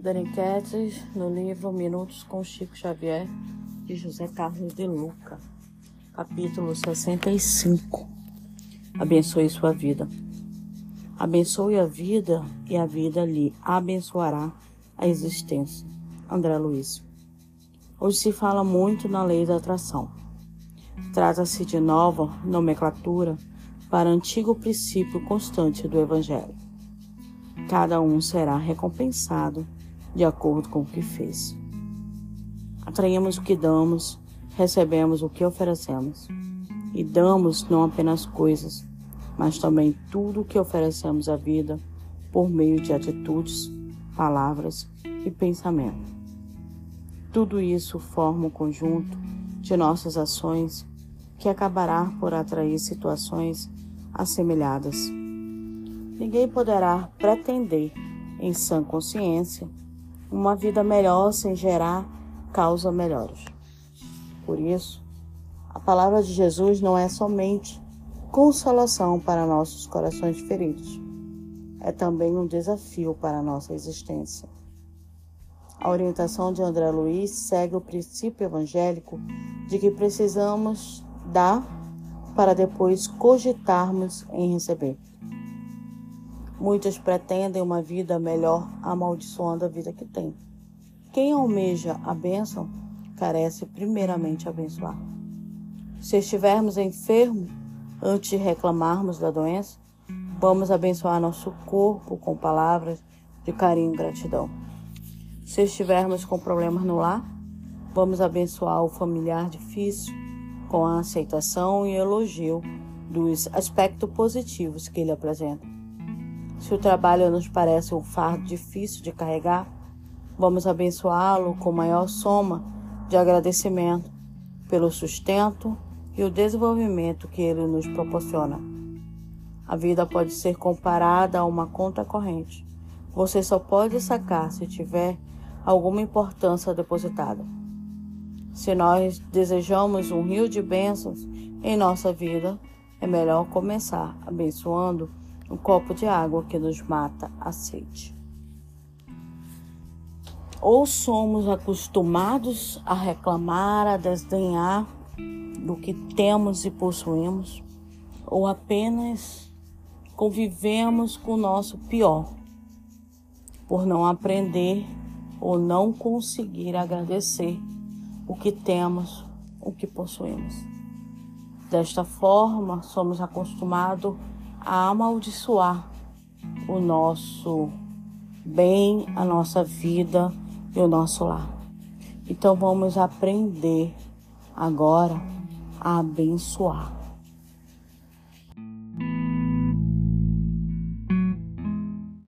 Daniquetes, no livro Minutos com Chico Xavier, de José Carlos de Luca, capítulo 65. Abençoe sua vida. Abençoe a vida e a vida lhe abençoará a existência. André Luiz. Hoje se fala muito na lei da atração. Trata-se de nova nomenclatura para antigo princípio constante do Evangelho. Cada um será recompensado de acordo com o que fez. Atraímos o que damos, recebemos o que oferecemos. E damos não apenas coisas, mas também tudo o que oferecemos à vida por meio de atitudes, palavras e pensamento. Tudo isso forma um conjunto de nossas ações que acabará por atrair situações assemelhadas. Ninguém poderá pretender, em sã consciência, uma vida melhor sem gerar causas melhores. Por isso, a palavra de Jesus não é somente consolação para nossos corações feridos, é também um desafio para a nossa existência. A orientação de André Luiz segue o princípio evangélico de que precisamos dar para depois cogitarmos em receber. Muitos pretendem uma vida melhor amaldiçoando a vida que tem. Quem almeja a bênção carece primeiramente abençoar. Se estivermos enfermos, antes de reclamarmos da doença, vamos abençoar nosso corpo com palavras de carinho e gratidão. Se estivermos com problemas no lar, vamos abençoar o familiar difícil com a aceitação e elogio dos aspectos positivos que ele apresenta. Se o trabalho nos parece um fardo difícil de carregar, vamos abençoá-lo com maior soma de agradecimento pelo sustento e o desenvolvimento que ele nos proporciona. A vida pode ser comparada a uma conta corrente. Você só pode sacar se tiver alguma importância depositada. Se nós desejamos um rio de bênçãos em nossa vida, é melhor começar abençoando um copo de água que nos mata a sede. Ou somos acostumados a reclamar, a desdenhar do que temos e possuímos, ou apenas convivemos com o nosso pior, por não aprender ou não conseguir agradecer o que temos, o que possuímos. Desta forma, somos acostumados a amaldiçoar o nosso bem, a nossa vida e o nosso lar. Então vamos aprender agora a abençoar.